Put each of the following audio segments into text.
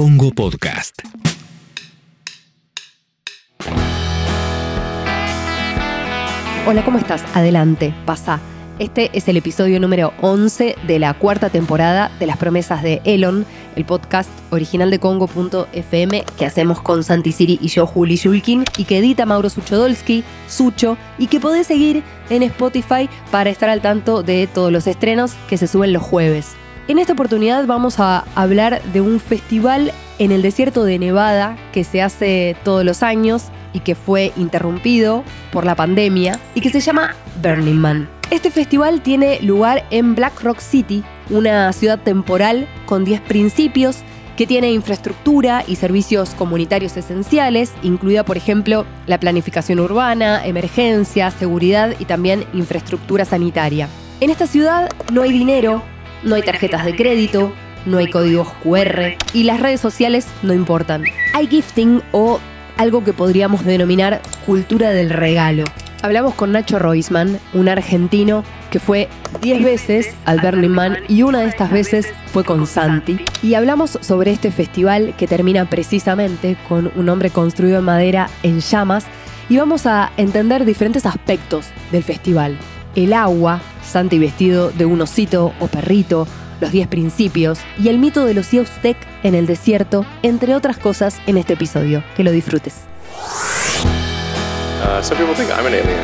Congo Podcast. Hola, ¿cómo estás? Adelante, pasa. Este es el episodio número 11 de la cuarta temporada de Las Promesas de Elon, el podcast original de Congo.fm que hacemos con Santi Siri y yo, Juli Shulkin, y que edita Mauro Suchodolski, Sucho, y que podés seguir en Spotify para estar al tanto de todos los estrenos que se suben los jueves. En esta oportunidad vamos a hablar de un festival en el desierto de Nevada que se hace todos los años y que fue interrumpido por la pandemia y que se llama Burning Man. Este festival tiene lugar en Black Rock City, una ciudad temporal con 10 principios que tiene infraestructura y servicios comunitarios esenciales, incluida por ejemplo la planificación urbana, emergencia, seguridad y también infraestructura sanitaria. En esta ciudad no hay dinero, no hay tarjetas de crédito, no hay códigos QR y las redes sociales no importan. Hay gifting o algo que podríamos denominar cultura del regalo. Hablamos con Nacho Roisman, un argentino que fue 10 veces al Burning Man y una de estas veces fue con Santi. Y hablamos sobre este festival que termina precisamente con un hombre construido en madera en llamas y vamos a entender diferentes aspectos del festival. El agua, Santi vestido de un osito o perrito, los 10 principios y el mito de los Tech en el desierto, entre otras cosas en este episodio. Que lo disfrutes. Uh, some people think I'm an alien.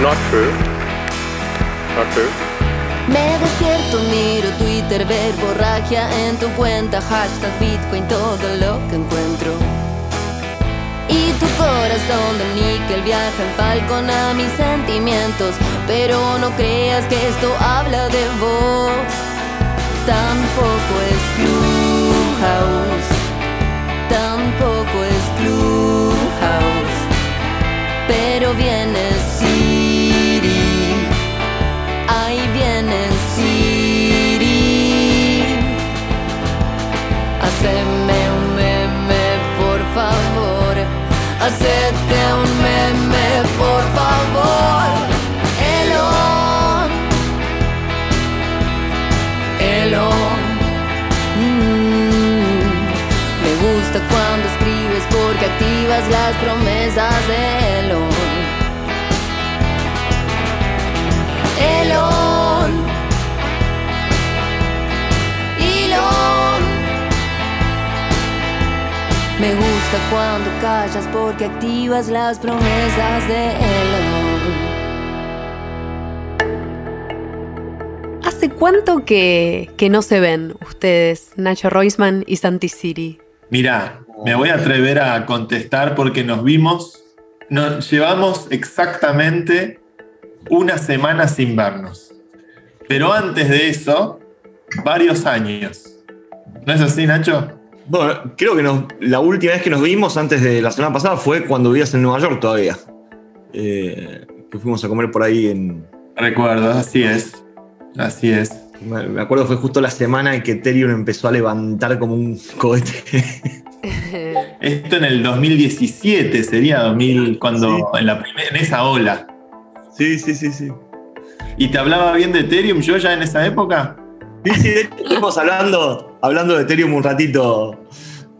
Not true. Not true. Me despierto, miro Twitter, ver borragia en tu cuenta, hashtag Bitcoin, todo lo que encuentro. Tu corazón de níquel viaja en falcon a mis sentimientos, pero no creas que esto habla de vos. Tampoco es Clubhouse, tampoco es Clubhouse, pero viene las promesas de Elon. Elon. Elon. Me gusta cuando callas porque activas las promesas de Elon. ¿Hace cuánto que, que no se ven ustedes, Nacho Roisman y Santi Siri? Mira, me voy a atrever a contestar porque nos vimos, nos llevamos exactamente una semana sin vernos. Pero antes de eso, varios años. ¿No es así, Nacho? Bueno, creo que nos- la última vez que nos vimos antes de la semana pasada fue cuando vivías en Nueva York todavía. Eh, que fuimos a comer por ahí en. Recuerdo, así es. Así es. Me acuerdo fue justo la semana en que Ethereum empezó a levantar como un cohete. Esto en el 2017 sería 2000, cuando Sí. en, la primer- en esa ola. sí, sí, sí, sí. ¿Y te hablaba bien de Ethereum yo ya en esa época? Sí, sí, de hecho, estuvimos hablando, hablando de Ethereum un ratito.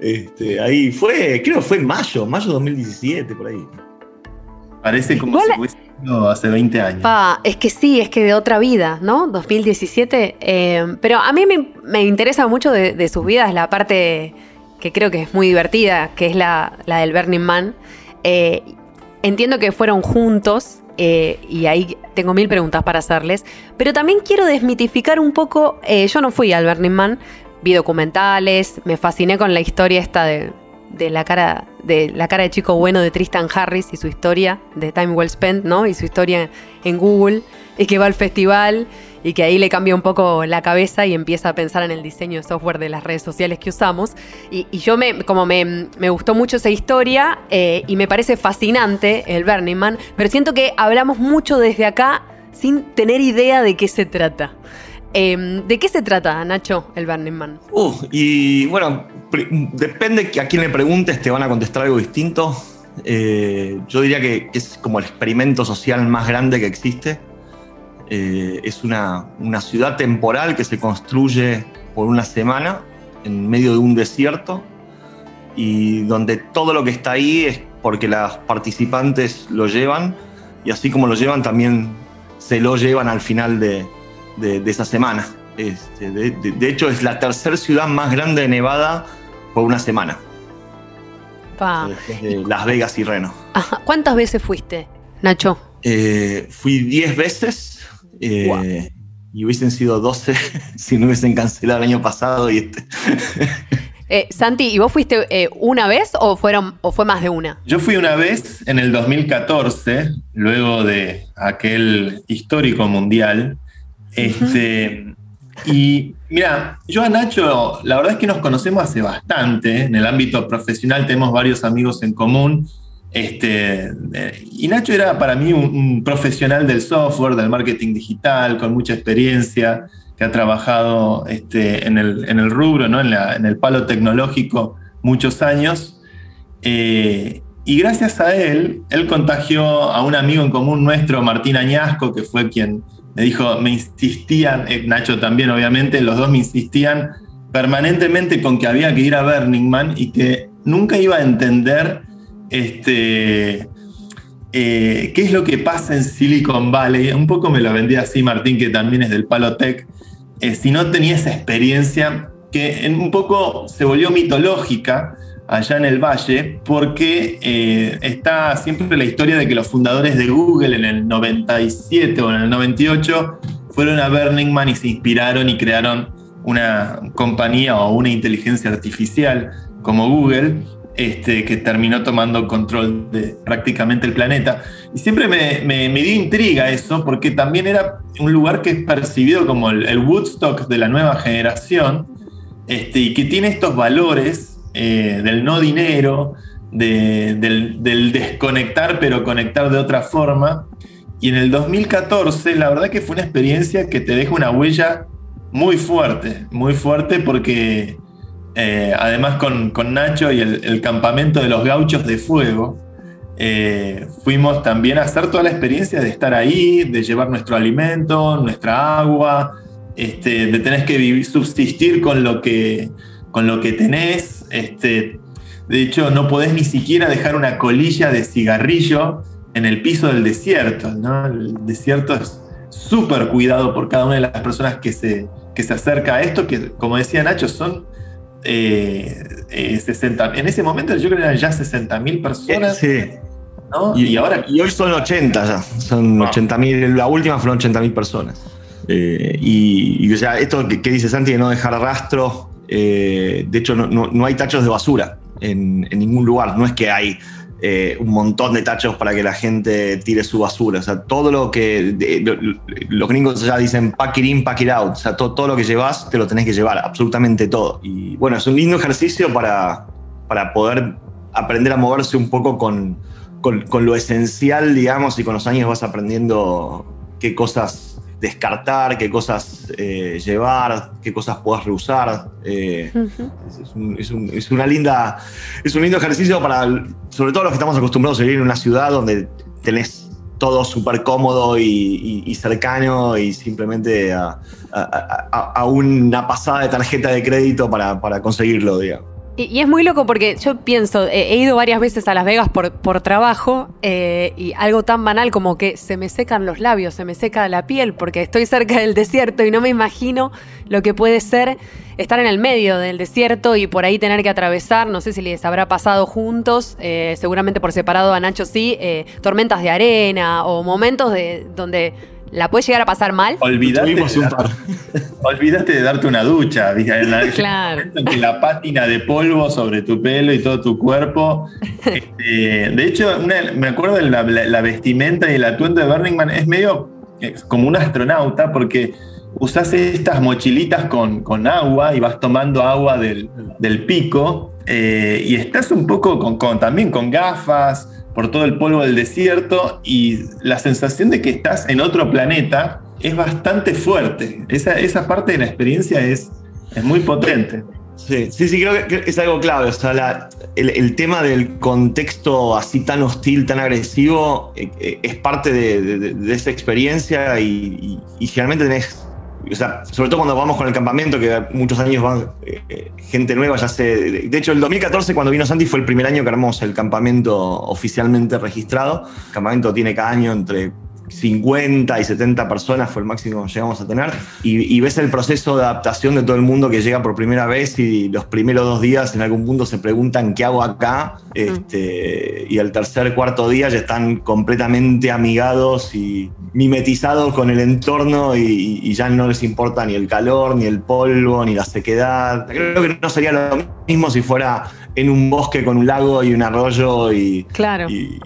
Este, ahí fue, creo que fue en mayo, mayo 2017, por ahí. Parece como Igual- si hubiese sido hace 20 años. Pa, es que sí, es que de otra vida, ¿no? 2017. eh, pero a mí me, me interesa mucho de, de sus vidas la parte que creo que es muy divertida, que es la, la del Burning Man. Eh, entiendo que fueron juntos eh, y ahí tengo mil preguntas para hacerles, pero también quiero desmitificar un poco, eh, yo no fui al Burning Man, vi documentales, me fasciné con la historia esta de, de la cara de la cara de chico bueno de Tristan Harris y su historia de Time Well Spent, ¿no? Y su historia en Google y que va al festival y que ahí le cambia un poco la cabeza y empieza a pensar en el diseño de software de las redes sociales que usamos. Y, yo me, como me, me gustó mucho esa historia eh, y me parece fascinante el Burning Man, pero siento que hablamos mucho desde acá sin tener idea de qué se trata. Eh, ¿De qué se trata, Nacho, el Burning Man? Uh, y bueno, depende a quién le preguntes, te van a contestar algo distinto. Eh, yo diría que, que es como el experimento social más grande que existe. Eh, es una, una ciudad temporal que se construye por una semana en medio de un desierto y donde todo lo que está ahí es porque las participantes lo llevan y así como lo llevan también se lo llevan al final de, de- de esa semana. Este, de, de- de hecho es la tercera ciudad más grande de Nevada por una semana, Pa. de Las Vegas y Reno. Ajá. ¿Cuántas veces fuiste, Nacho? Eh, fui 10 veces eh, y hubiesen sido 12 si no hubiesen cancelado el año pasado y este. Eh, Santi, ¿y vos fuiste eh, una vez o, fueron, o fue más de una? Yo fui una vez en el 2014, luego de aquel histórico mundial. Este, y mira, yo a Nacho, la verdad es que nos conocemos hace bastante. En el ámbito profesional tenemos varios amigos en común. Este, eh, y Nacho era para mí un, profesional del software, del marketing digital, con mucha experiencia, que ha trabajado este, en, el, en el rubro, ¿no? en, la- en el palo tecnológico muchos años. Eh, y gracias a él, él contagió a un amigo en común nuestro, Martín Añasco, que fue quien me dijo, me insistían, eh, Nacho también obviamente, los dos me insistían permanentemente con que había que ir a Burning Man y que nunca iba a entender este, eh, qué es lo que pasa en Silicon Valley. Un poco me lo vendía así Martín, que también es del Palo Tech. Eh, si no tenía esa experiencia que un poco se volvió mitológica allá en el valle, porque eh, está siempre la historia de que los fundadores de Google en el 97 o en el 98 fueron a Burning Man y se inspiraron y crearon una compañía o una inteligencia artificial como Google, este, que terminó tomando control de prácticamente el planeta. Y siempre me, me- me dio intriga eso, porque también era un lugar que es percibido como el, el Woodstock de la nueva generación, este, y que tiene estos valores eh, del no dinero, de- del, desconectar pero conectar de otra forma. Y en el 2014 la verdad que fue una experiencia que te deja una huella muy fuerte, muy fuerte porque eh, además con, con Nacho y el, campamento de los gauchos de fuego, eh, fuimos también a hacer toda la experiencia de estar ahí, de llevar nuestro alimento, nuestra agua, este, de tener que subsistir con lo que, con lo que tenés. Este, de hecho, no podés ni siquiera dejar una colilla de cigarrillo en el piso del desierto. ¿no? El desierto es súper cuidado por cada una de las personas que se, que se acerca a esto, que como decía Nacho, son eh, eh, 60. En ese momento yo creo que eran ya 60.000 personas. Sí. ¿no? Y, Y, ahora y hoy son 80 ya. Son Wow. 80.000. La última fueron 80.000 personas. Eh, y, y, o sea, esto que, que dice Santi de no dejar rastro. Eh, de hecho, no, no- hay tachos de basura en, en ningún lugar. No es que hay eh, un montón de tachos para que la gente tire su basura. O sea, todo lo que. los gringos ya dicen pack it in, pack it out. O sea, todo, todo lo que llevas te lo tenés que llevar, absolutamente todo. Y bueno, es un lindo ejercicio para, para poder aprender a moverse un poco con, con, con lo esencial, digamos, y con los años vas aprendiendo qué cosas descartar, qué cosas eh, llevar, qué cosas puedas reusar. Eh, es, es un- es un- es una linda, es un lindo ejercicio para, sobre todo los que estamos acostumbrados a vivir en una ciudad donde tenés todo súper cómodo y, y- y cercano y simplemente a, a- a- a una pasada de tarjeta de crédito para, para conseguirlo, digamos. Y, es muy loco porque yo pienso, eh, he ido varias veces a Las Vegas por, por trabajo eh, y algo tan banal como que se me secan los labios, se me seca la piel porque estoy cerca del desierto y no me imagino lo que puede ser estar en el medio del desierto y por ahí tener que atravesar, no sé si les habrá pasado juntos, eh, seguramente por separado a Nacho sí, tormentas de arena o momentos de, donde la puedes llegar a pasar mal. Tuvimos de de darte una ducha. En la- Claro. en que la pátina de polvo sobre tu pelo y todo tu cuerpo. Este, de hecho, una- me acuerdo de la, la- la vestimenta y el atuendo de Burning Man es medio eh, como un astronauta porque usás estas mochilitas con, con agua y vas tomando agua del, del pico eh, y estás un poco con, con- también con gafas por todo el polvo del desierto y la sensación de que estás en otro planeta es bastante fuerte. Esa, esa parte de la experiencia es, es muy potente. Sí, sí, sí, creo que- es algo clave. O sea, el, el tema del contexto así tan hostil, tan agresivo, eh, eh, es parte de, de- de esa experiencia y, y- y generalmente tenés o sea, sobre todo cuando vamos con el campamento, que muchos años van eh, gente nueva, ya sé. De hecho, el 2014, cuando vino Santi, fue el primer año que armamos el campamento oficialmente registrado. El campamento tiene cada año entre 50 y 70 personas fue el máximo que llegamos a tener. Y, ves el proceso de adaptación de todo el mundo que llega por primera vez y los primeros dos días en algún punto se preguntan qué hago acá. Este, y el tercer, cuarto día ya están completamente amigados y mimetizados con el entorno y, y ya no les importa ni el calor, ni el polvo, ni la sequedad. Creo que no sería lo mismo si fuera en un bosque con un lago y un arroyo y, claro. y,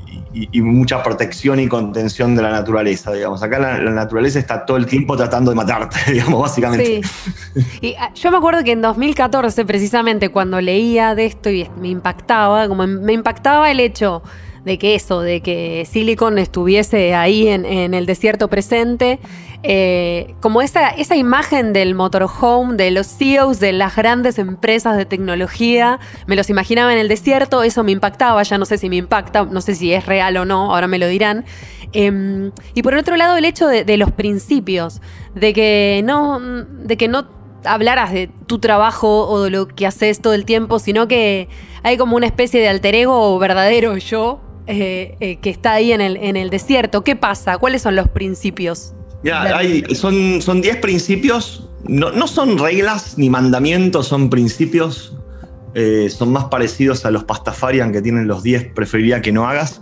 mucha protección y contención de la naturaleza, digamos. Acá la, naturaleza está todo el tiempo tratando de matarte, digamos, básicamente. Sí. Y ah, yo me acuerdo que en 2014, precisamente, cuando leía de esto y me impactaba, como me impactaba el hecho de que eso, de que Silicon estuviese ahí en, el desierto presente, eh, como esa, esa imagen del motorhome, de los CEOs de las grandes empresas de tecnología, me los imaginaba en el desierto, eso me impactaba, ya no sé si me impacta, no sé si es real o no, ahora me lo dirán. Em, y por otro lado, el hecho de, los principios, de que no, de que no hablaras de tu trabajo o de lo que haces todo el tiempo, sino que hay como una especie de alter ego verdadero yo eh, eh, que está ahí en el, en el desierto. ¿Qué pasa? ¿Cuáles son los principios? Ya, hay, son 10 principios, no, son reglas ni mandamientos, son principios. Eh, son más parecidos a los pastafarian que tienen los 10, preferiría que no hagas.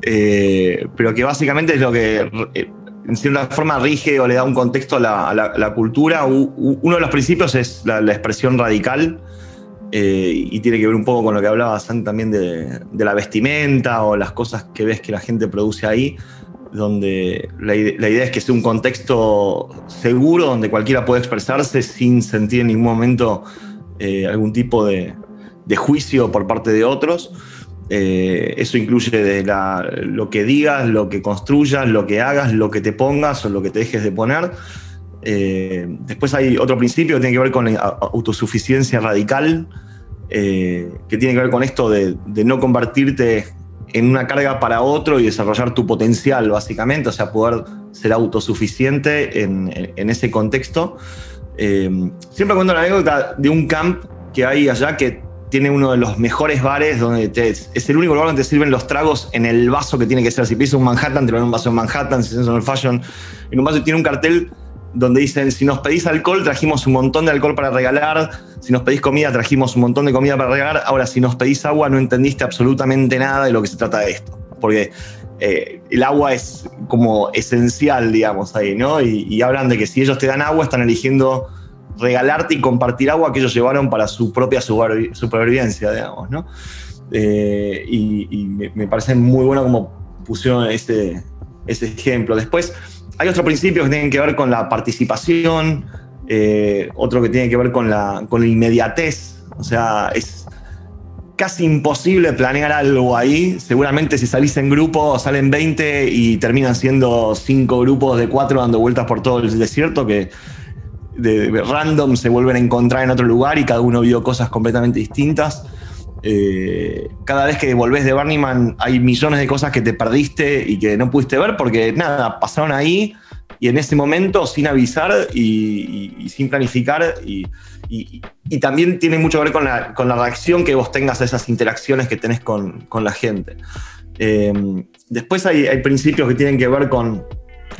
pero que básicamente es lo que en cierta forma rige o le da un contexto a la, cultura. uno de los principios es la expresión radical, eh, y tiene que ver un poco con lo que hablaba también de, la vestimenta o las cosas que ves que la gente produce ahí, donde la, idea es que sea un contexto seguro donde cualquiera puede expresarse sin sentir en ningún momento eh, algún tipo de, juicio por parte de otros. Eh, eso incluye de lo que digas, lo que construyas, lo que hagas, lo que te pongas o lo que te dejes de poner. Eh, después hay otro principio que tiene que ver con autosuficiencia radical, eh, que tiene que ver con esto de, no convertirte en una carga para otro y desarrollar tu potencial, básicamente, o sea, poder ser autosuficiente en, ese contexto. Eh, siempre cuento la anécdota de un camp que hay allá que tiene uno de los mejores bares donde es el único lugar donde te sirven los tragos en el vaso que tiene que ser. Si pides un Manhattan, te lo dan un vaso en Manhattan, si es en el fashion, en un vaso tiene un cartel donde dicen, si nos pedís alcohol, trajimos un montón de alcohol para regalar, si nos pedís comida, trajimos un montón de comida para regalar, ahora si nos pedís agua, no entendiste absolutamente nada de lo que se trata de esto, porque eh, el agua es como esencial, digamos, ahí, ¿no? Y, hablan de que si ellos te dan agua, están eligiendo regalarte y compartir agua que ellos llevaron para su propia supervivencia, digamos, ¿no? Eh, y, me, parece muy bueno como pusieron ese, ese ejemplo. Después, hay otros principios que tienen que ver con la participación, eh, otro que tiene que ver con la, inmediatez. O sea, es casi imposible planear algo ahí. Seguramente si salís en grupo salen 20 y terminan siendo 5 grupos de 4 dando vueltas por todo el desierto que de, random se vuelven a encontrar en otro lugar y cada uno vio cosas completamente distintas. Eh, cada vez que volvés de Burning hay millones de cosas que te perdiste y que no pudiste ver porque nada, pasaron ahí y en ese momento sin avisar y, sin planificar y, también tiene mucho que ver con la, con la, reacción que vos tengas a esas interacciones que tenés con, la gente. Eh, después hay, principios que tienen que ver con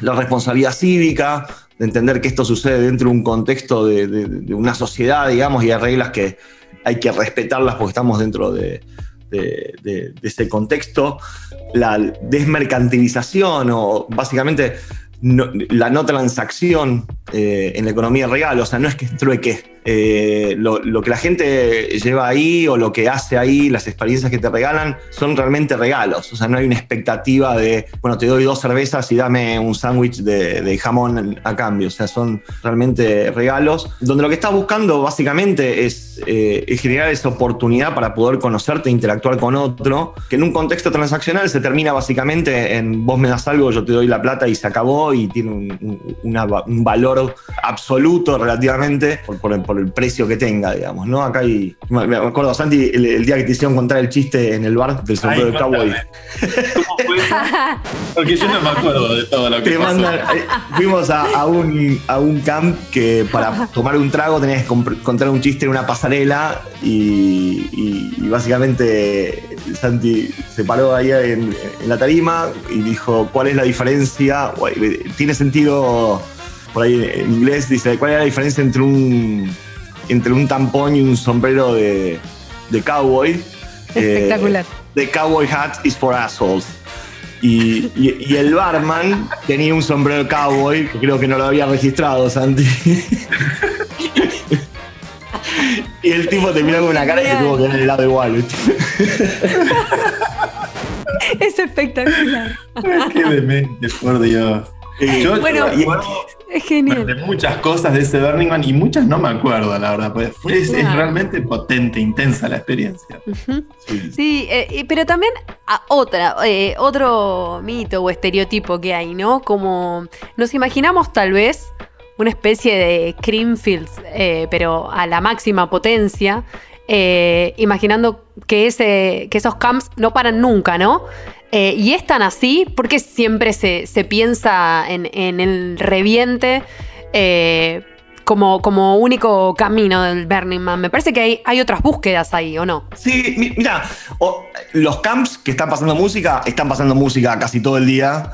la responsabilidad cívica, de entender que esto sucede dentro de un contexto de, de una sociedad, digamos, y hay reglas que, hay que respetarlas porque estamos dentro de, ese contexto. La desmercantilización o básicamente la no transacción eh, en la economía real, o sea, no es que trueque, eh, lo, que la gente lleva ahí o lo que hace ahí, las experiencias que te regalan, son realmente regalos. O sea, no hay una expectativa de, bueno, te doy dos cervezas y dame un sándwich de, jamón a cambio. O sea, son realmente regalos. Donde lo que estás buscando básicamente es, eh, generar esa oportunidad para poder conocerte interactuar con otro, que en un contexto transaccional se termina básicamente en vos me das algo, yo te doy la plata y se acabó y tiene un, valor absoluto relativamente por, por, por el precio que tenga, digamos, ¿no? Acá hay. Me acuerdo, Santi, el, el día que te hicieron contar el chiste en el bar del sombrero de cowboy. ¿Cómo fue? Porque yo no me acuerdo de todo lo que Te pasó. mandan, eh, fuimos a, a un, a un camp que para tomar un trago tenías que contar un chiste en una pasarela y, y- y básicamente Santi se paró ahí en, en la tarima y dijo cuál es la diferencia, eh, tiene sentido por ahí en inglés, dice cuál es la diferencia entre un, entre un tampón y un sombrero de, de cowboy. Eh, Espectacular. The cowboy hat is for assholes. Y, y- y el barman tenía un sombrero de cowboy, que creo que no lo había registrado, Santi. y el tipo te miró con una cara y se tuvo que dar el lado igual. Es espectacular. Qué demente, por Dios. Eh, Yo Bueno, Es genial. de muchas cosas de ese Burning Man y muchas no me acuerdo, la verdad. Pues fue- es, realmente potente, intensa la experiencia. sí. Sí, eh, pero también a otra, eh, otro mito o estereotipo que hay, ¿no? Como nos imaginamos tal vez una especie de Creamfields, eh, pero a la máxima potencia, eh, imaginando que, ese, que esos camps no paran nunca, ¿no? Eh, y es tan así porque siempre se, se piensa en, en el reviente eh, como, como único camino del Burning Man. Me parece que hay, hay otras búsquedas ahí, ¿o no? Sí, mi- mira, los camps que están pasando música, están pasando música casi todo el día.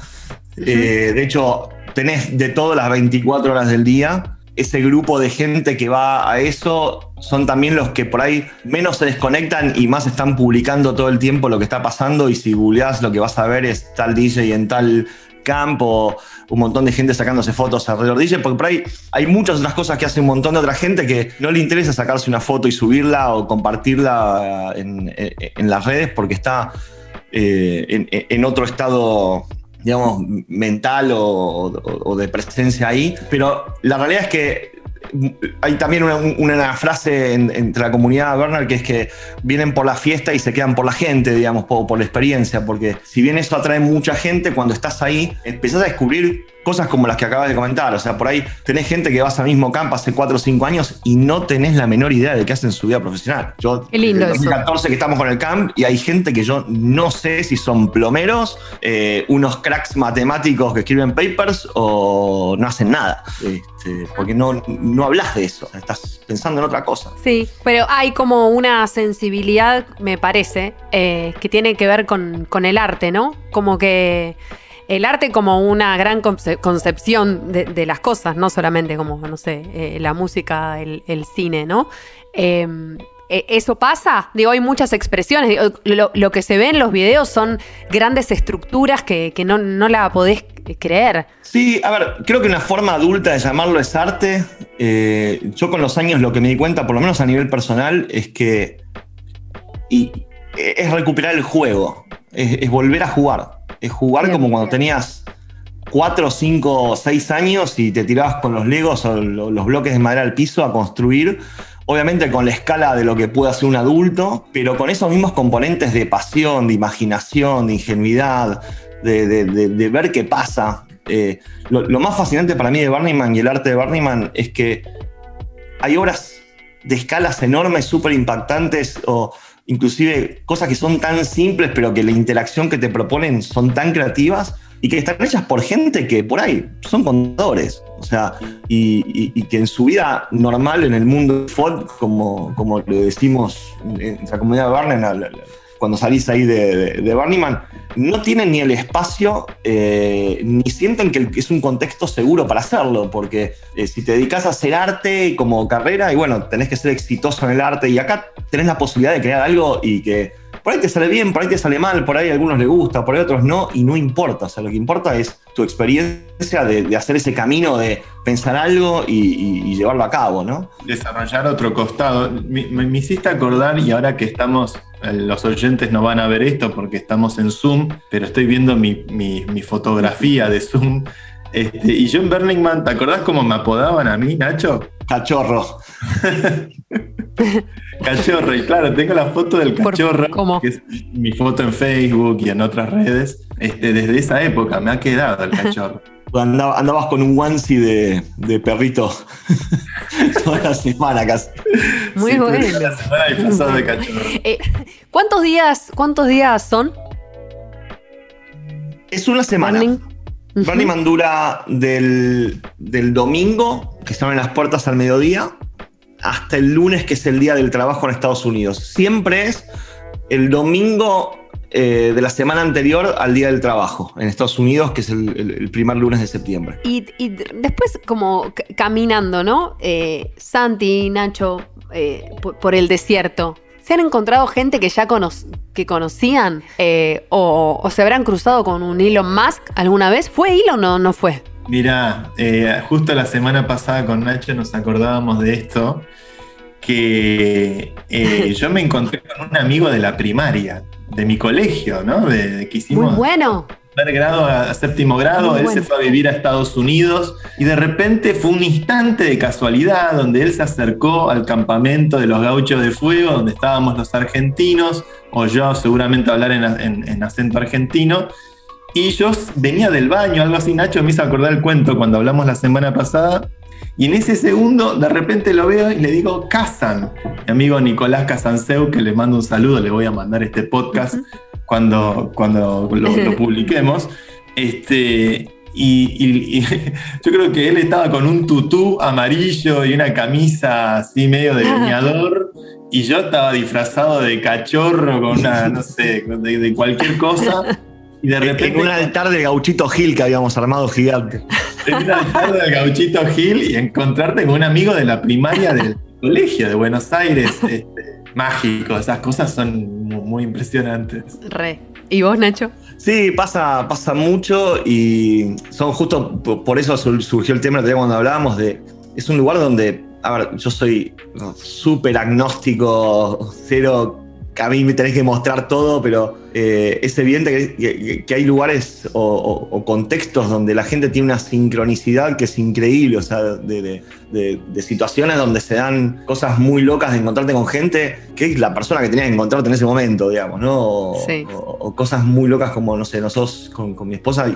De hecho, tenés de todas las 24 horas del día. Ese grupo de gente que va a eso son también los que por ahí menos se desconectan y más están publicando todo el tiempo lo que está pasando. Y si googleás, lo que vas a ver es tal DJ en tal campo, un montón de gente sacándose fotos alrededor de DJ, porque por ahí hay muchas otras cosas que hace un montón de otra gente que no le interesa sacarse una foto y subirla o compartirla en, las redes porque está eh, en otro estado, digamos, mental o, de presencia ahí. Pero la realidad es que hay también una, frase en- entre la comunidad Bernard que es que vienen por la fiesta y se quedan por la gente, digamos, por, por la experiencia, porque si bien eso atrae mucha gente, cuando estás ahí empezás a descubrir cosas como las que acabas de comentar, o sea, por ahí tenés gente que vas al mismo campo hace 4 o 5 años y no tenés la menor idea de qué hacen en su vida profesional. Yo, Qué lindo eso. 2014 que estamos con el camp y hay gente que yo no sé si son plomeros, eh, unos cracks matemáticos que escriben papers o no hacen nada, este, porque no, no hablas de eso, estás pensando en otra cosa. Sí, pero hay como una sensibilidad, me parece, eh, que tiene que ver con, con el arte, ¿no? Como que el arte como una gran conce- concepción de, las cosas, no solamente como, no sé, eh, la música, el, cine, ¿no? Eh, eh, ¿Eso pasa? Digo, hay muchas expresiones. Lo, que se ve en los videos son grandes estructuras que, no, no la podés creer. Sí, a ver, creo que una forma adulta de llamarlo es arte. Eh, yo con los años lo que me di cuenta, por lo menos a nivel personal, es que y, es recuperar el juego, es volver a jugar. Es jugar Bien. como cuando tenías 4, 5, 6 años y te tirabas con los legos o lo- los bloques de madera al piso a construir. Obviamente con la escala de lo que puede hacer un adulto, pero con esos mismos componentes de pasión, de imaginación, de ingenuidad, de, de- de- de ver qué pasa. Eh, lo, lo más fascinante para mí de Burning Man y el arte de Burning Man es que hay obras de escalas enormes, súper impactantes, o inclusive cosas que son tan simples, pero que la interacción que te proponen son tan creativas y que están hechas por gente que por ahí son contadores. O sea, y, que en su vida normal en el mundo FOD, como, como lo decimos en la comunidad de la- cuando salís ahí de, de, de no tienen ni el espacio eh, ni sienten que es un contexto seguro para hacerlo, porque eh, si te dedicas a hacer arte como carrera, y bueno, tenés que ser exitoso en el arte, y acá tenés la posibilidad de crear algo y que por ahí te sale bien, por ahí te sale mal, por ahí a algunos les gusta, por ahí a otros no, y no importa, o sea, lo que importa es tu experiencia de, hacer ese camino de pensar algo y, llevarlo a cabo, ¿no? desarrollar otro costado. Me, hiciste acordar, y ahora que estamos, los oyentes no van a ver esto porque estamos en Zoom, pero estoy viendo mi, mi- mi fotografía de Zoom. Este, y yo en Burning Man, ¿te acordás cómo me apodaban a mí, Nacho? Cachorro. Cachorro, y claro, tengo la foto del cachorro, ¿cómo? que es mi foto en Facebook y en otras redes. Este, desde esa época me ha quedado el cachorro. Andaba- andabas con un onesie de, de perrito. toda la semana casi. Muy Sí, bueno. toda La semana disfrazado de cachorro. Eh, ¿Cuántos días, cuántos días son? Es una semana. Burning? Ujú. Burning Man dura del, del domingo, que se abren las puertas al mediodía, hasta el lunes, que es el día del trabajo en Estados Unidos. Siempre es el domingo eh, de la semana anterior al día del trabajo en Estados Unidos, que es el, el- el primer lunes de septiembre. Y, y después, como caminando, ¿no? Eh, Santi, Nacho, eh, por, por el desierto. ¿Se han encontrado gente que ya cono- que conocían? Eh, o, o se habrán cruzado con un Elon Musk alguna vez? ¿Fue Elon o no fue? Mirá, eh, justo la semana pasada con Nacho nos acordábamos de esto, que eh, yo me encontré con un amigo de la primaria, de mi colegio, ¿no? De, de que Muy hicimos bueno. primer grado a, a séptimo grado, Muy él bueno. se fue a vivir a Estados Unidos y de repente fue un instante de casualidad donde él se acercó al campamento de los gauchos de fuego, donde estábamos los argentinos, o yo seguramente hablar en, en- en acento argentino, y yo venía del baño, algo así, Nacho me hizo acordar el cuento cuando hablamos la semana pasada, y en ese segundo de repente lo veo y le digo, Casan, mi amigo Nicolás Casanseu, que le mando un saludo, le voy a mandar este podcast cuando, cuando lo, lo publiquemos. Este, y, y- y yo creo que él estaba con un tutú amarillo y una camisa así medio de leñador. Y yo estaba disfrazado de cachorro con una, no sé, de, de cualquier cosa. Y de repente. En un altar de gauchito Gil que habíamos armado gigante. En un altar del gauchito Gil y encontrarte con un amigo de la primaria del colegio de Buenos Aires. este, mágico, esas cosas son mu- muy impresionantes. Re. ¿Y vos, Nacho? Sí, pasa, pasa mucho y son justo po- por eso sur- surgió el tema el otro día cuando hablábamos de. Es un lugar donde, a ver, yo soy súper agnóstico, cero. A mí me tenés que mostrar todo, pero eh, es evidente que, que- hay lugares o, o- o contextos donde la gente tiene una sincronicidad que es increíble, o sea, de, de- de- de situaciones donde se dan cosas muy locas de encontrarte con gente que es la persona que tenías que encontrarte en ese momento, digamos, ¿no? O- Sí. o, cosas muy locas como, no sé, nosotros con, con mi esposa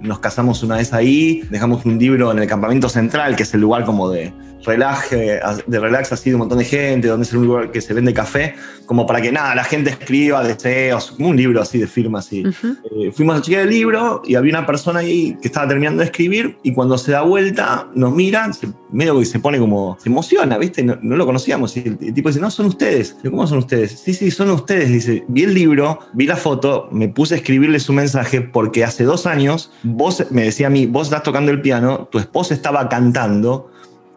nos casamos una vez ahí, dejamos un libro en el campamento central, que es el lugar como de relaje, de relax así de un montón de gente, donde es un lugar que se vende café, como para que nada, la gente escriba deseos, como un libro así de firmas y Ujú. eh, fuimos a chequear el libro y había una persona ahí que estaba terminando de escribir y cuando se da vuelta nos mira, se- medio que se pone como, se emociona, ¿viste? No, no lo conocíamos y el, el tipo dice, no, son ustedes. ¿Cómo son ustedes? Sí, sí, son ustedes. Dice, vi el libro, vi la foto, me puse a escribirle su mensaje porque hace dos años vos, me decía a mí, vos estás tocando el piano, tu esposa estaba cantando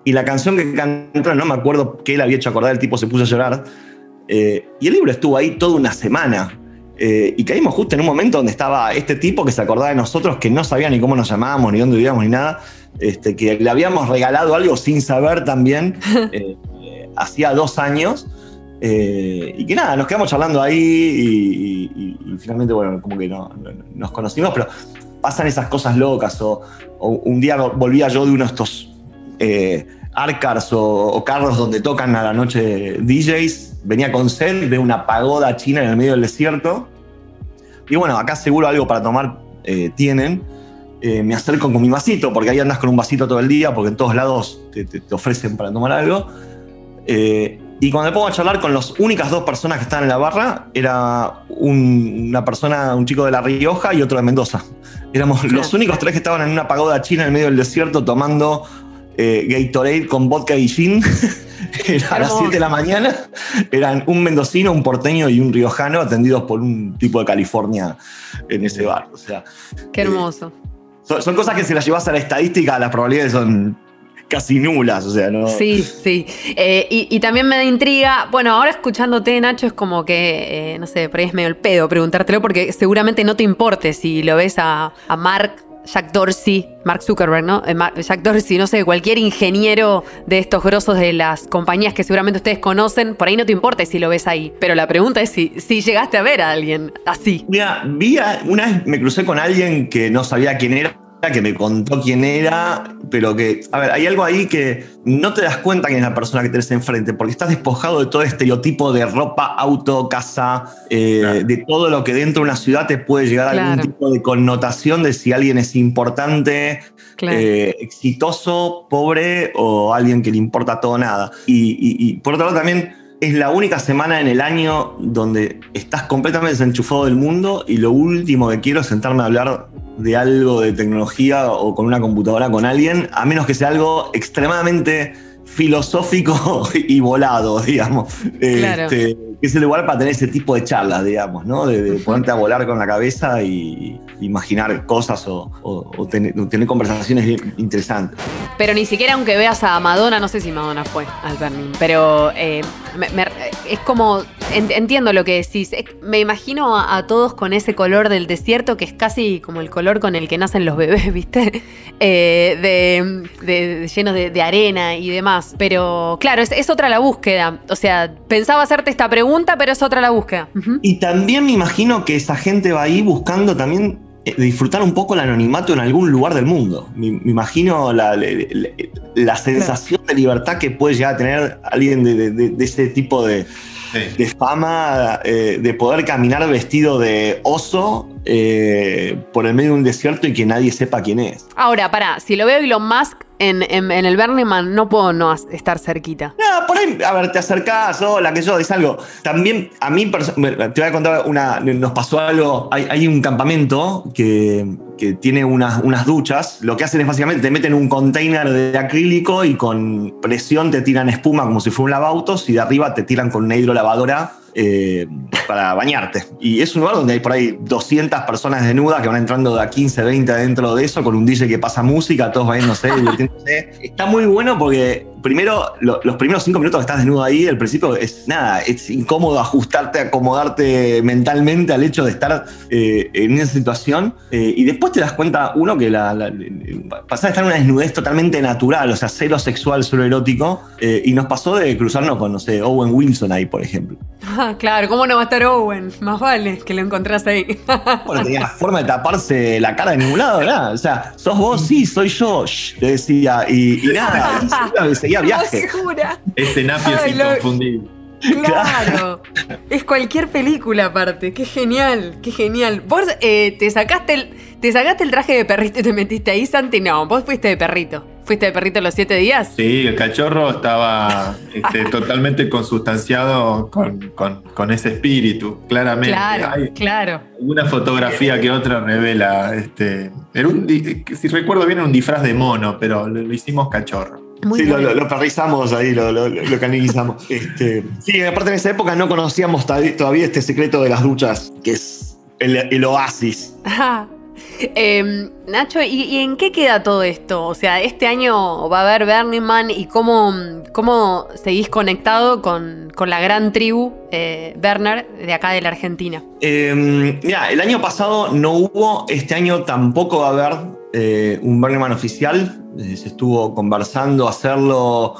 y la canción que cantó, no me acuerdo qué le había hecho acordar, el tipo se puso a llorar. eh, y el libro estuvo ahí toda una semana. Eh, y caímos justo en un momento donde estaba este tipo que se acordaba de nosotros, que no sabía ni cómo nos llamábamos, ni dónde vivíamos, ni nada, este, que le habíamos regalado algo sin saber también, eh, hacía dos años. eh, y que nada, nos quedamos charlando ahí y, y- y finalmente, bueno, como que no, no- nos conocimos, pero pasan esas cosas locas. O, o un día volvía yo de uno de estos eh, arcars o, o carros donde tocan a la noche DJs, venía con sed de una pagoda china en el medio del desierto. Y bueno, acá seguro algo para tomar eh, tienen. Eh, me acerco con mi vasito, porque ahí andas con un vasito todo el día, porque en todos lados te, te- te ofrecen para tomar algo. Eh, y cuando me pongo a charlar con las únicas dos personas que estaban en la barra, era un- una persona, un chico de La Rioja y otro de Mendoza. Éramos los únicos tres que estaban en una pagoda china en el medio del desierto tomando eh, Gatorade con vodka y gin. A las Hermoso. 7 de la mañana. Eran un mendocino, un porteño y un riojano atendidos por un tipo de California en ese bar. O sea, Qué hermoso. son, son cosas que si las llevas a la estadística, las probabilidades son casi nulas. O sea, no. Sí, sí. Eh, y, y también me da intriga. Bueno, ahora escuchándote, Nacho, es como que, eh, no sé, por ahí es medio el pedo preguntártelo porque seguramente no te importe si lo ves a, a Mark, Jack Dorsey, Mark Zuckerberg, ¿no? Eh, Jack Dorsey, no sé, cualquier ingeniero de estos grosos de las compañías que seguramente ustedes conocen, por ahí no te importa si lo ves ahí. Pero la pregunta es si, si llegaste a ver a alguien así. Mira, vi a- una vez me crucé con alguien que no sabía quién era, que me contó quién era, pero que, a ver, hay algo ahí que no te das cuenta quién es la persona que tenés enfrente, porque estás despojado de todo estereotipo de ropa, auto, casa, eh, Claro. de todo lo que dentro de una ciudad te puede llegar a algún tipo de connotación de si alguien es importante, Claro. eh, exitoso, pobre o alguien que le importa todo o nada. Y, y- y por otro lado también es la única semana en el año donde estás completamente desenchufado del mundo y lo último que quiero es sentarme a hablar de algo de tecnología o con una computadora con alguien, a menos que sea algo extremadamente filosófico y volado, digamos. Claro. Este, que es el lugar para tener ese tipo de charlas, digamos, ¿no? De, de ponerte a volar con la cabeza y imaginar cosas o, o- o tener, conversaciones interesantes. Pero ni siquiera aunque veas a Madonna, no sé si Madonna fue al Burning, pero eh, me- me- es como, entiendo lo que decís, Es- me imagino a, a todos con ese color del desierto que es casi como el color con el que nacen los bebés, ¿viste? Eh, de, de- de- llenos de, de arena y demás. Pero claro, es, es otra la búsqueda. O sea, pensaba hacerte esta pregunta, pero es otra la búsqueda. Y también me imagino que esa gente va ahí buscando también eh, disfrutar un poco el anonimato en algún lugar del mundo. Me, me imagino la, la- la- la sensación de libertad que puede llegar a tener alguien de, de- de- de ese tipo de, Sí. de fama, eh, de poder caminar vestido de oso eh, por el medio de un desierto y que nadie sepa quién es. Ahora, pará, si lo veo Elon Musk en, en- el Burning Man, no puedo no estar cerquita. No, por ahí, a ver, te acercás, hola, que yo, es algo. También, a mí, te voy a contar una, nos pasó algo, hay, hay un campamento que, que tiene unas, unas duchas, lo que hacen es básicamente te meten un container de acrílico y con presión te tiran espuma como si fuera un lavautos y de arriba te tiran con una hidrolavadora eh, para bañarte. Y es un lugar donde hay por ahí 200 personas desnudas que van entrando de a 15, 20 dentro de eso, con un DJ que pasa música, todos bañándose, divirtiéndose. Está muy bueno porque primero, lo- los primeros cinco minutos que estás desnudo ahí, al principio es nada, es incómodo ajustarte, acomodarte mentalmente al hecho de estar eh, en esa situación. eh, y después te das cuenta, uno, que la, la- pasás a estar en una desnudez totalmente natural, o sea, cero sexual, cero erótico. eh, y nos pasó de cruzarnos con, no sé, Owen Wilson ahí, por ejemplo. Ah, claro, ¿cómo no va a estar Owen? Más vale que lo encontrás ahí. Bueno, tenía forma de taparse la cara de ningún lado, nada. O sea, sos vos, sí, soy yo, shh, le decía. Y, y nada, y seguía viaje. Ese Napi es inconfundible. Claro. es cualquier película aparte. Qué genial, qué genial. Vos eh, te sacaste el. Te sacaste el traje de perrito y te metiste ahí, Santi. No, vos fuiste de perrito. ¿Fuiste de perrito los siete días? Sí, el cachorro estaba este, totalmente consustanciado con, con- con ese espíritu, claramente. Claro, Hay claro. una fotografía que otra revela. Este, era un di- si recuerdo bien, era un disfraz de mono, pero lo, lo hicimos cachorro. Muy sí, lo, lo, lo perrizamos ahí, lo, lo, canalizamos. Este, sí, aparte en esa época no conocíamos todavía este secreto de las duchas, que es el, el oasis. Ajá. Em, Nacho, ¿y, y en qué queda todo esto? O sea, este año va a haber Burning Man y cómo, cómo seguís conectado con, con la gran tribu eh, Werner de acá de la Argentina. Eh, mira, el año pasado no hubo, este año tampoco va a haber eh, un Man oficial. Eh, se estuvo conversando hacerlo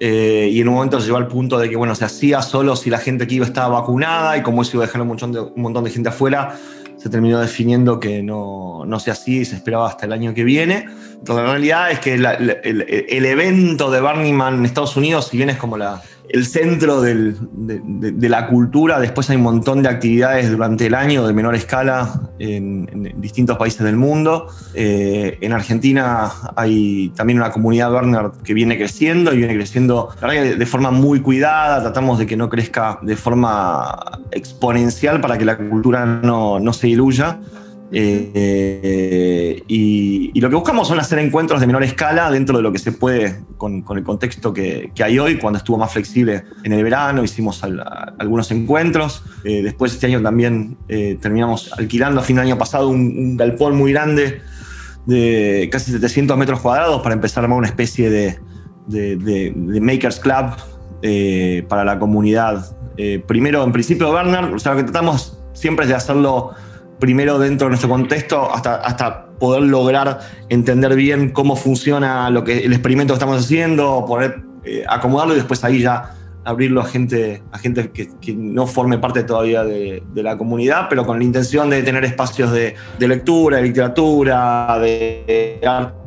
eh, y en un momento se llegó al punto de que, bueno, se hacía solo si la gente que iba estaba vacunada y como eso iba a dejar un montón de, gente afuera, se terminó definiendo que no, no se hacía y se esperaba hasta el año que viene. Pero la realidad es que el, el evento de Burning Man en Estados Unidos, si bien es como la, el centro de, la cultura, después hay un montón de actividades durante el año de menor escala en, distintos países del mundo. Eh, en Argentina hay también una comunidad Burner que viene creciendo y viene creciendo de, de forma muy cuidada. Tratamos de que no crezca de forma exponencial para que la cultura no, no se diluya. Eh, y, lo que buscamos son hacer encuentros de menor escala dentro de lo que se puede con, el contexto que, hay hoy. Cuando estuvo más flexible en el verano, hicimos algunos encuentros. Eh, después este año también eh, terminamos alquilando a fin de año pasado un, galpón muy grande de casi 700 metros cuadrados para empezar a armar una especie de, Makers Club para la comunidad. Primero, en principio, Bernard, lo que tratamos siempre es de hacerlo primero dentro de nuestro contexto hasta, hasta poder lograr entender bien cómo funciona lo que, el experimento que estamos haciendo, poder eh, acomodarlo y después ahí ya abrirlo a gente, a gente que, no forme parte todavía de, la comunidad, pero con la intención de tener espacios de, de lectura, de literatura, de actuales,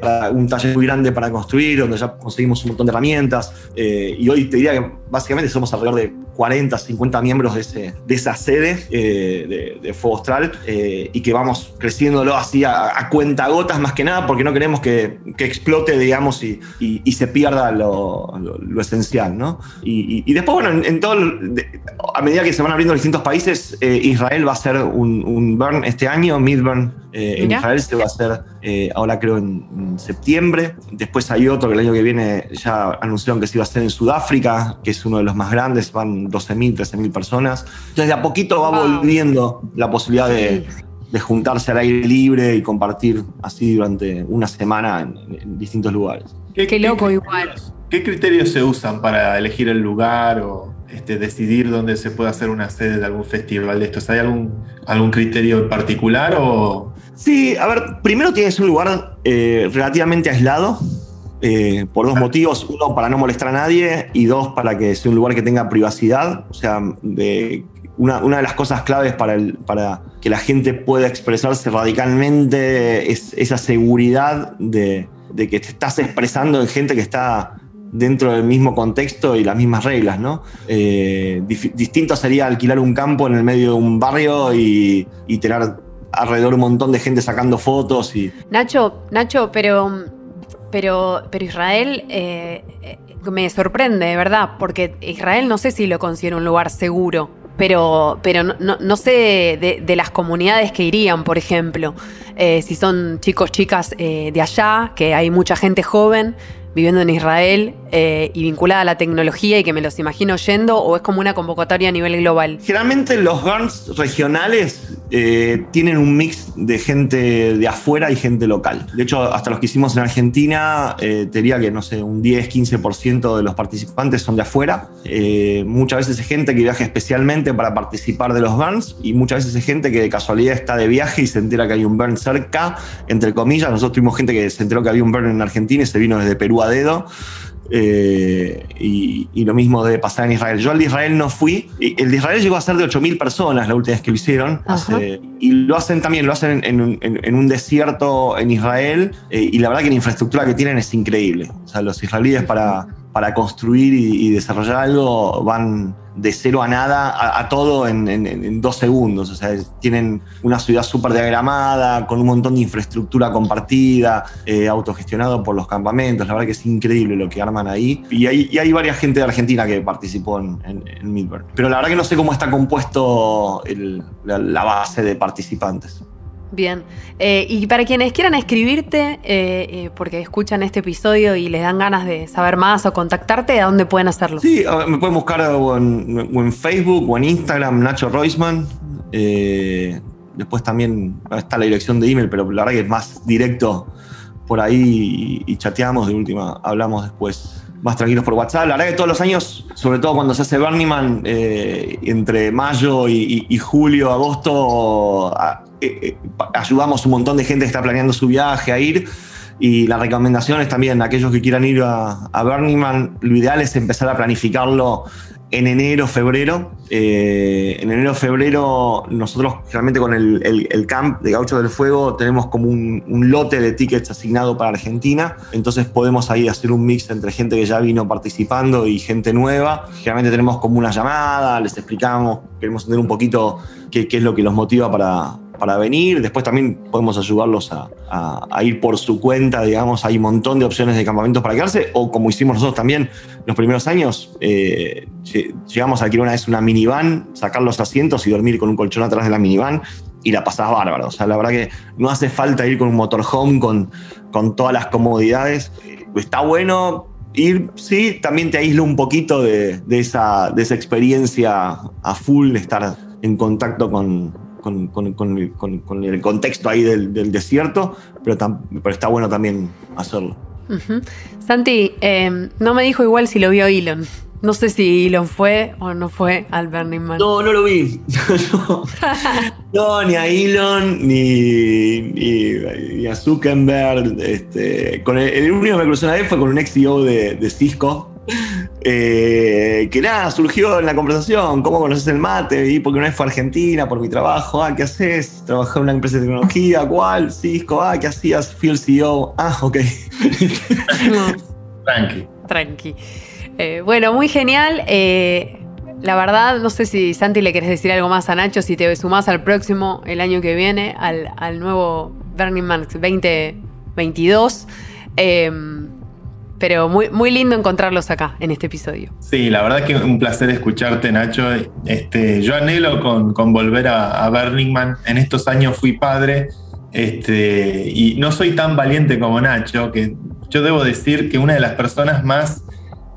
para un taller muy grande para construir, donde ya conseguimos un montón de herramientas. eh, y hoy te diría que básicamente somos alrededor de 40, 50 miembros de, ese, de esa sede eh, de, de Fuego Austral eh, y que vamos creciéndolo así a, a cuenta gotas más que nada porque no queremos que, que explote, digamos, y, y- y se pierda lo, lo- lo esencial, ¿no? Y, y- después, bueno, en, en todo, de- a medida que se van abriendo distintos países, eh, Israel va a ser un, un burn este año, Midburn eh, en. Israel se va a hacer eh, ahora creo en, septiembre. Después hay otro que el año que viene ya anunciaron que se iba a hacer en Sudáfrica, que es uno de los más grandes, van 12.000, 13.000 personas. Entonces de a poquito va Wow. volviendo la posibilidad de, de juntarse al aire libre y compartir así durante una semana en, en distintos lugares. Qué loco criterios- igual. ¿Qué criterios se usan para elegir el lugar o este, decidir dónde se puede hacer una sede de algún festival de estos? ¿Hay algún, algún criterio en particular o Sí, a ver, primero tiene que ser un lugar eh, relativamente aislado, eh, por dos motivos. Uno, para no molestar a nadie, y dos, para que sea un lugar que tenga privacidad. O sea, una, de las cosas claves para, que la gente pueda expresarse radicalmente es esa seguridad de, que te estás expresando en gente que está dentro del mismo contexto y las mismas reglas, ¿no? Eh, distinto sería alquilar un campo en el medio de un barrio y, y tener alrededor un montón de gente sacando fotos y Nacho, Nacho, pero, pero, pero Israel eh, me sorprende, de verdad, porque Israel no sé si lo considero un lugar seguro, pero, pero no, no- no sé de, de las comunidades que irían, por ejemplo, Eh, si son chicos, chicas eh, de allá, que hay mucha gente joven viviendo en Israel eh, y vinculada a la tecnología y que me los imagino yendo, o es como una convocatoria a nivel global. Generalmente los GARNs regionales eh, tienen un mix de gente de afuera y gente local. De hecho, hasta los que hicimos en Argentina, eh, te diría que, no sé, un 10-15% de los participantes son de afuera. Eh, muchas veces es gente que viaja especialmente para participar de los GARNs y muchas veces es gente que de casualidad está de viaje y se entera que hay un burn cerca, entre comillas. Nosotros tuvimos gente que se enteró que había un burn en Argentina y se vino desde Perú a dedo. Eh, y, y lo mismo debe pasar en Israel. Yo al de Israel no fui. El de Israel llegó a ser de 8.000 personas la última vez que lo hicieron. Hace- y lo hacen también, lo hacen en, en- en- en un desierto en Israel. eh, y la verdad que la infraestructura que tienen es increíble. O sea, los israelíes para, para construir y, y desarrollar algo van de cero a nada a, todo en, dos segundos. O sea, tienen una ciudad súper diagramada, con un montón de infraestructura compartida, eh, autogestionado por los campamentos. La verdad que es increíble lo que arman ahí. Y hay, y hay varias gente de Argentina que participó en, en, Midburn. Pero la verdad que no sé cómo está compuesto el- la base de participantes. Bien. Eh, y para quienes quieran escribirte, eh, eh, porque escuchan este episodio y les dan ganas de saber más o contactarte, ¿a dónde pueden hacerlo? Sí, me pueden buscar o en, Facebook o en Instagram, Nacho Roisman. Eh, después también está la dirección de email, pero la verdad que es más directo por ahí y chateamos. De última, hablamos después más tranquilos por WhatsApp. La verdad que todos los años, sobre todo cuando se hace Burning Man, eh, entre mayo y, julio, agosto, a- eh, eh, ayudamos un montón de gente que está planeando su viaje a ir. Y la recomendación es también aquellos que quieran ir a, a Burning Man, lo ideal es empezar a planificarlo en enero, febrero. Eh, en enero, febrero, nosotros realmente con el, camp de Gaucho del Fuego tenemos como un, lote de tickets asignado para Argentina. Entonces podemos ahí hacer un mix entre gente que ya vino participando y gente nueva. Generalmente tenemos como una llamada, les explicamos, queremos entender un poquito qué es lo que los motiva para, para venir. Después también podemos ayudarlos a, ir por su cuenta, digamos. Hay un montón de opciones de campamentos para quedarse. O como hicimos nosotros también los primeros años, eh, lle- llegamos a alquilar una vez una minivan, sacar los asientos y dormir con un colchón atrás de la minivan. Y la pasás bárbaro. O sea, la verdad que no hace falta ir con un motorhome con, todas las comodidades. Está bueno, ir, sí, también te aísla un poquito de, de esa, de esa experiencia a full, de estar en contacto con, con, con- con el, con- con el contexto ahí del, del desierto, pero, tam- pero está bueno también hacerlo. Santi, eh, no me dijo igual si lo vio Elon. No sé si Elon fue o no fue al Burning Man. No, no lo vi. no, no, ni a Elon, ni, ni, ni a Zuckerberg. Este, con el, el único que me cruzó una vez fue con un ex CEO de, de Cisco. Eh, que nada, surgió en la conversación, ¿cómo conoces el mate? Y porque una vez fue a Argentina por mi trabajo, ah, ¿qué haces? Trabajé en una empresa de tecnología, ¿cuál? Cisco, ah, ¿qué hacías? Fui el CEO, ah, ok. Tranqui. Tranqui. Eh, bueno, muy genial. Eh, la verdad, no sé si Santi le querés decir algo más a Nacho, si te sumás al próximo, el año que viene, al, al nuevo Burning Man 2022. Pero muy, muy lindo encontrarlos acá en este episodio. Sí, la verdad que un placer escucharte, Nacho. Este, yo anhelo con, con volver a, a, Burning Man. En estos años fui padre este, y no soy tan valiente como Nacho, que yo debo decir que una de las personas más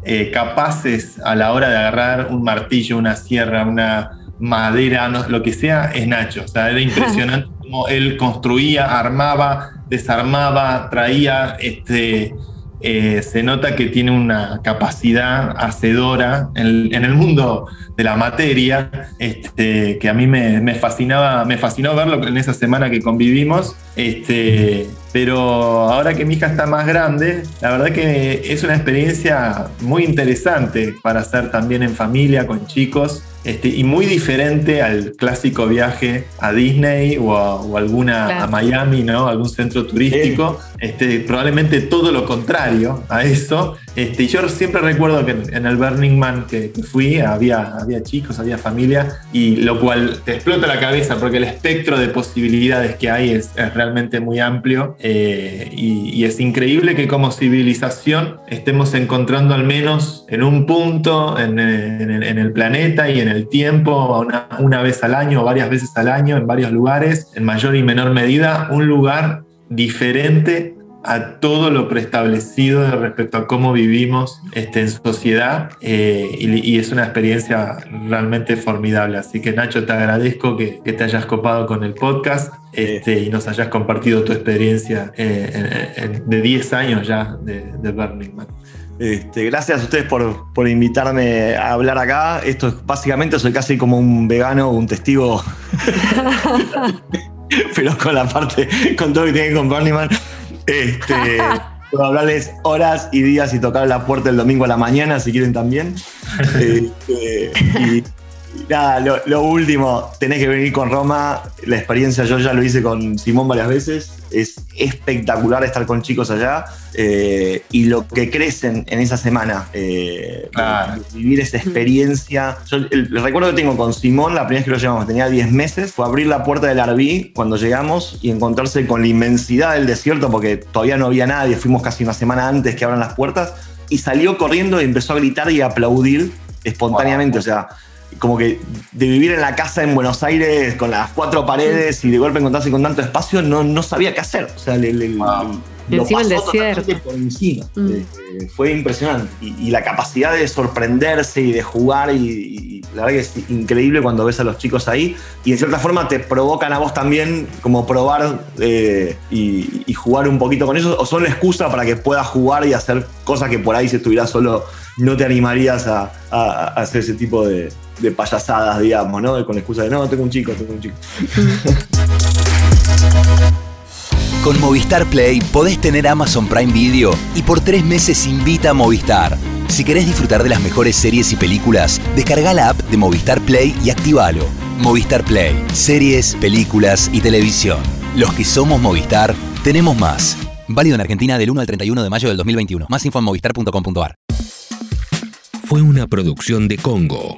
eh, capaces a la hora de agarrar un martillo, una sierra, una madera, no, lo que sea, es Nacho. O sea, era impresionante cómo él construía, armaba, desarmaba, traía este, eh, se nota que tiene una capacidad hacedora en, el mundo de la materia, este, que a mí me, me, fascinaba, me fascinó verlo en esa semana que convivimos. Este, pero ahora que mi hija está más grande, la verdad que es una experiencia muy interesante para hacer también en familia, con chicos. Este, y muy diferente al clásico viaje a Disney o, a, o alguna claro. a Miami, ¿no? Algún centro turístico. Este, probablemente todo lo contrario a eso. Este, y yo siempre recuerdo que en, en el Burning Man que, que, fui había, había chicos, había familia, y lo cual te explota la cabeza porque el espectro de posibilidades que hay es, es realmente muy amplio. Eh, y, y es increíble que como civilización estemos encontrando al menos en un punto en, en, el, en el planeta y en el tiempo, una, una, vez al año o varias veces al año, en varios lugares, en mayor y menor medida, un lugar diferente a todo lo preestablecido respecto a cómo vivimos este, en sociedad eh, y, y, es una experiencia realmente formidable. Así que Nacho, te agradezco que, que te hayas copado con el podcast este, y nos hayas compartido tu experiencia eh, en, en, de 10 años ya de, de Burning Man. Este, gracias a ustedes por, por, invitarme a hablar acá. Esto es básicamente soy casi como un vegano, un testigo. Pero con la parte, con todo lo que tiene con Burning. Este, puedo hablarles horas y días y tocar la puerta el domingo a la mañana si quieren también. Este, y, nada, lo, lo, último, tenés que venir con Roma. La experiencia yo ya lo hice con Simón varias veces. Es espectacular estar con chicos allá eh, y lo que crecen en esa semana. Eh, claro. Vivir esa experiencia. Yo el, el, recuerdo que tengo con Simón, la primera vez que lo llevamos, tenía 10 meses, fue abrir la puerta del Arbí cuando llegamos y encontrarse con la inmensidad del desierto porque todavía no había nadie. Fuimos casi una semana antes que abran las puertas y salió corriendo y empezó a gritar y a aplaudir espontáneamente. Wow. O sea, como que de vivir en la casa en Buenos Aires con las cuatro paredes y de golpe encontrarse con tanto espacio, no, no sabía qué hacer. O sea, le, le, wow. lo encima pasó desierto. por encima. Mm. Eh, fue impresionante. Y, y, la capacidad de sorprenderse y de jugar, y, y, la verdad que es increíble cuando ves a los chicos ahí. Y en cierta forma te provocan a vos también como probar eh, y, y, jugar un poquito con ellos, o son la excusa para que puedas jugar y hacer cosas que por ahí si estuvieras solo no te animarías a, a, hacer ese tipo de, de payasadas, digamos, ¿no? Con la excusa de no, tengo un chico, tengo un chico. Con Movistar Play podés tener Amazon Prime Video y por tres meses invita a Movistar. Si querés disfrutar de las mejores series y películas, descarga la app de Movistar Play y activalo. Movistar Play, series, películas y televisión. Los que somos Movistar, tenemos más. Válido en Argentina del 1 al 31 de mayo del 2021. Más info en movistar.com.ar. Fue una producción de Congo.